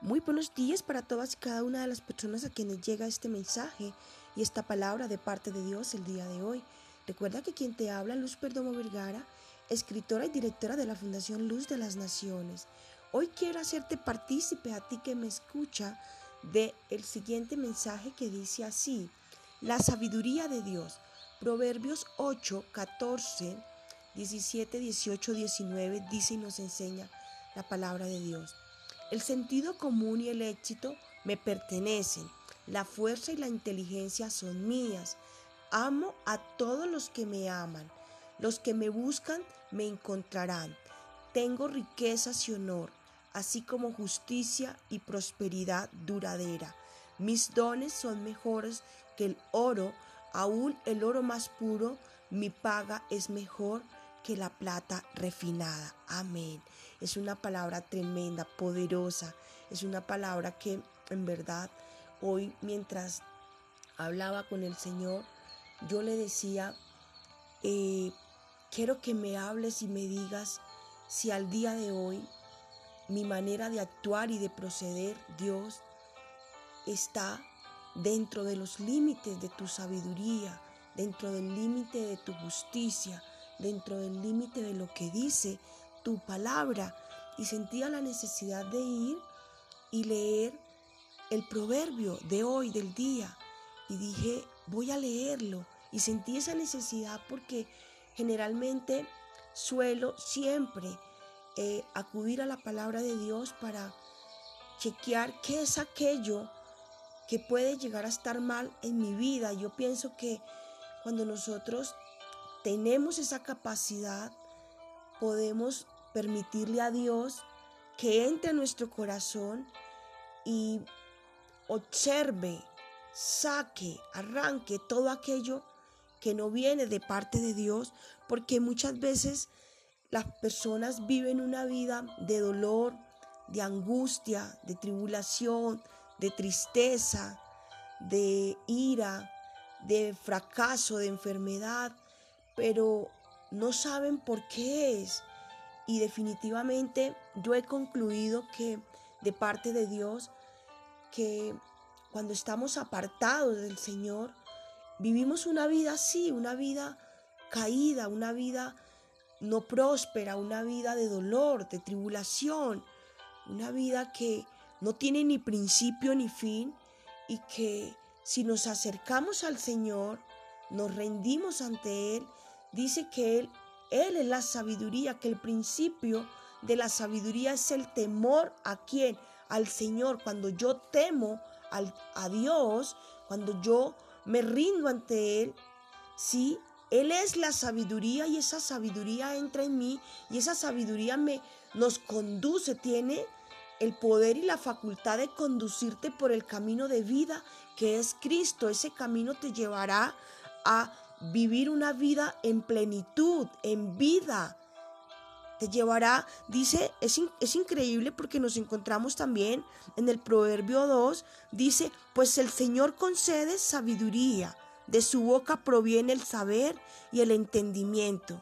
Muy buenos días para todas y cada una de las personas a quienes llega este mensaje y esta palabra de parte de Dios el día de hoy. Recuerda que quien te habla, Luz Perdomo Vergara, escritora y directora de la Fundación Luz de las Naciones. Hoy quiero hacerte partícipe a ti que me escucha de el siguiente mensaje que dice así: La sabiduría de Dios. Proverbios 8, 14, 17, 18, 19 dice y nos enseña la palabra de Dios. El sentido común y el éxito me pertenecen. La fuerza y la inteligencia son mías. Amo a todos los que me aman. Los que me buscan me encontrarán. Tengo riquezas y honor, así como justicia y prosperidad duradera. Mis dones son mejores que el oro, aún el oro más puro, mi paga es mejor que la plata refinada. Amén. Es una palabra tremenda, poderosa. Es una palabra que en verdad hoy mientras hablaba con el Señor, yo le decía, eh, quiero que me hables y me digas si al día de hoy mi manera de actuar y de proceder, Dios, está dentro de los límites de tu sabiduría, dentro del límite de tu justicia, dentro del límite de lo que dice tu palabra. Y sentía la necesidad de ir y leer el proverbio de hoy, del día. Y dije, voy a leerlo. Y sentí esa necesidad porque generalmente suelo siempre eh, acudir a la palabra de Dios para chequear qué es aquello que puede llegar a estar mal en mi vida. Yo pienso que cuando nosotros tenemos esa capacidad, podemos permitirle a Dios que entre a nuestro corazón y observe, saque, arranque todo aquello que no viene de parte de Dios, porque muchas veces las personas viven una vida de dolor, de angustia, de tribulación, de tristeza, de ira, de fracaso, de enfermedad, pero no saben por qué es. Y definitivamente yo he concluido que de parte de Dios, que cuando estamos apartados del Señor, vivimos una vida así, una vida caída, una vida no próspera, una vida de dolor, de tribulación, una vida que no tiene ni principio ni fin y que si nos acercamos al Señor, nos rendimos ante Él, dice que Él, Él es la sabiduría, que el principio de la sabiduría es el temor a quién, al Señor. Cuando yo temo al, a Dios, cuando yo me rindo ante Él, sí, Él es la sabiduría y esa sabiduría entra en mí y esa sabiduría me nos conduce, tiene el poder y la facultad de conducirte por el camino de vida que es Cristo. Ese camino te llevará a vivir una vida en plenitud, en vida. Te llevará, dice, es, es, increíble porque nos encontramos también en el Proverbio 2, dice, pues el Señor concede sabiduría, de su boca proviene el saber y el entendimiento.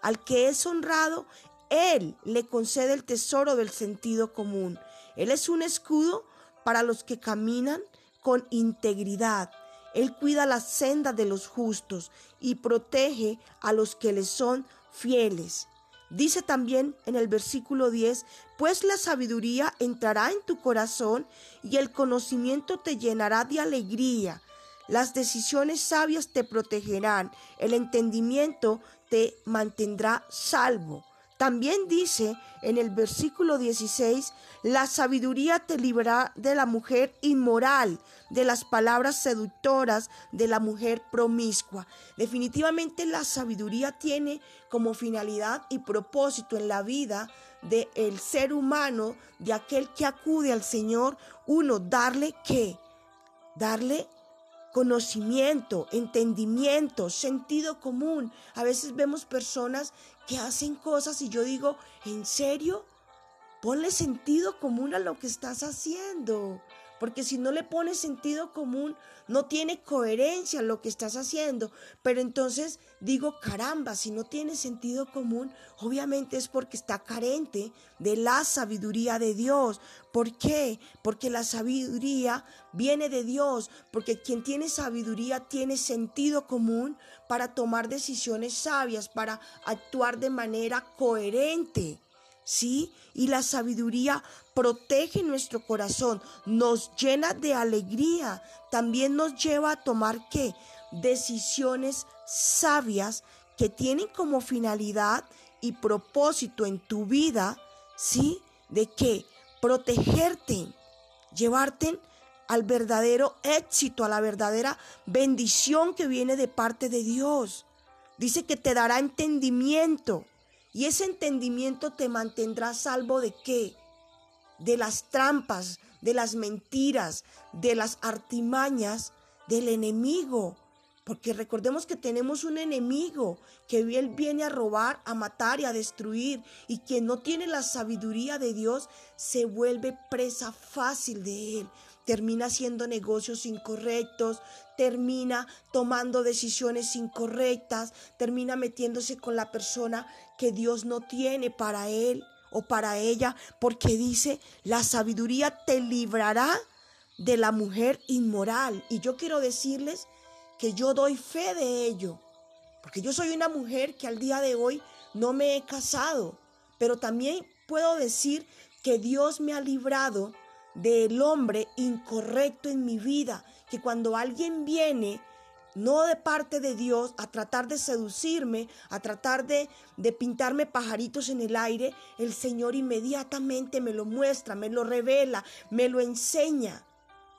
Al que es honrado, Él le concede el tesoro del sentido común. Él es un escudo para los que caminan con integridad. Él cuida la senda de los justos y protege a los que les son fieles. Dice también en el versículo 10, pues la sabiduría entrará en tu corazón y el conocimiento te llenará de alegría. Las decisiones sabias te protegerán, el entendimiento te mantendrá salvo. También dice en el versículo 16, la sabiduría te librará de la mujer inmoral, de las palabras seductoras de la mujer promiscua. Definitivamente la sabiduría tiene como finalidad y propósito en la vida del el ser humano, de aquel que acude al Señor, uno, darle qué? Darle conocimiento, entendimiento, sentido común. A veces vemos personas que hacen cosas y yo digo, ¿en serio? Ponle sentido común a lo que estás haciendo. Porque si no le pones sentido común, no tiene coherencia lo que estás haciendo. Pero entonces digo, caramba, si no tiene sentido común, obviamente es porque está carente de la sabiduría de Dios. ¿Por qué? Porque la sabiduría viene de Dios, porque quien tiene sabiduría tiene sentido común para tomar decisiones sabias, para actuar de manera coherente. ¿Sí? Y la sabiduría protege nuestro corazón, nos llena de alegría, también nos lleva a tomar qué? Decisiones sabias que tienen como finalidad y propósito en tu vida, ¿sí? De qué? Protegerte, llevarte al verdadero éxito, a la verdadera bendición que viene de parte de Dios. Dice que te dará entendimiento y ese entendimiento te mantendrá salvo de qué? De las trampas, de las mentiras, de las artimañas del enemigo. Porque recordemos que tenemos un enemigo que él viene a robar, a matar y a destruir. Y quien no tiene la sabiduría de Dios se vuelve presa fácil de él termina haciendo negocios incorrectos, termina tomando decisiones incorrectas, termina metiéndose con la persona que Dios no tiene para él o para ella, porque dice, la sabiduría te librará de la mujer inmoral. Y yo quiero decirles que yo doy fe de ello, porque yo soy una mujer que al día de hoy no me he casado, pero también puedo decir que Dios me ha librado del hombre incorrecto en mi vida, que cuando alguien viene, no de parte de Dios, a tratar de seducirme, a tratar de, de pintarme pajaritos en el aire, el Señor inmediatamente me lo muestra, me lo revela, me lo enseña.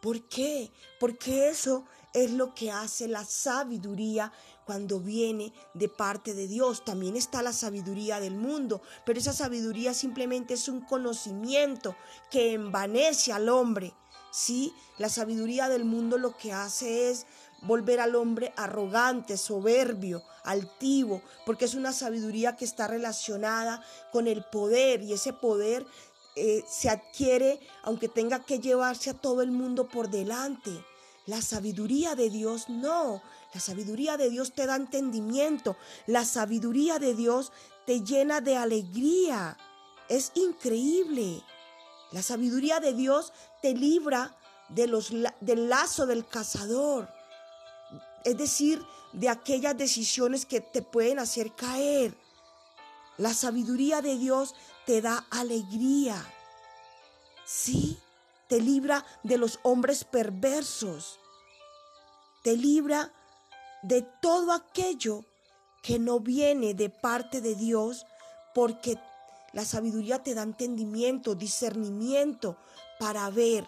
¿Por qué? Porque eso es lo que hace la sabiduría cuando viene de parte de Dios. También está la sabiduría del mundo, pero esa sabiduría simplemente es un conocimiento que envanece al hombre. Sí, la sabiduría del mundo lo que hace es volver al hombre arrogante, soberbio, altivo, porque es una sabiduría que está relacionada con el poder y ese poder eh, se adquiere aunque tenga que llevarse a todo el mundo por delante. La sabiduría de Dios no. La sabiduría de Dios te da entendimiento. La sabiduría de Dios te llena de alegría. Es increíble. La sabiduría de Dios te libra de los, del lazo del cazador. Es decir, de aquellas decisiones que te pueden hacer caer. La sabiduría de Dios te da alegría. Sí, te libra de los hombres perversos, te libra de todo aquello que no viene de parte de Dios, porque la sabiduría te da entendimiento, discernimiento para ver,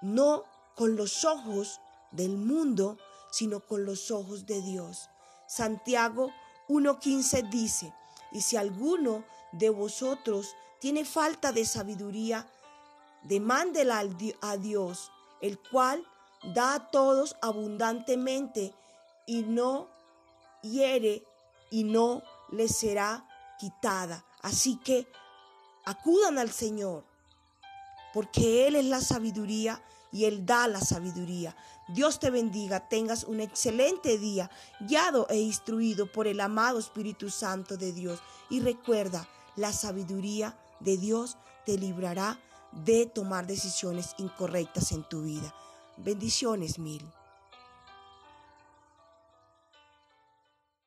no con los ojos del mundo, sino con los ojos de Dios. Santiago 1.15 dice, y si alguno de vosotros tiene falta de sabiduría, demándela a Dios, el cual da a todos abundantemente y no hiere y no le será quitada. Así que acudan al Señor, porque Él es la sabiduría y Él da la sabiduría. Dios te bendiga, tengas un excelente día, guiado e instruido por el amado Espíritu Santo de Dios. Y recuerda, la sabiduría de Dios te librará de tomar decisiones incorrectas en tu vida. Bendiciones mil.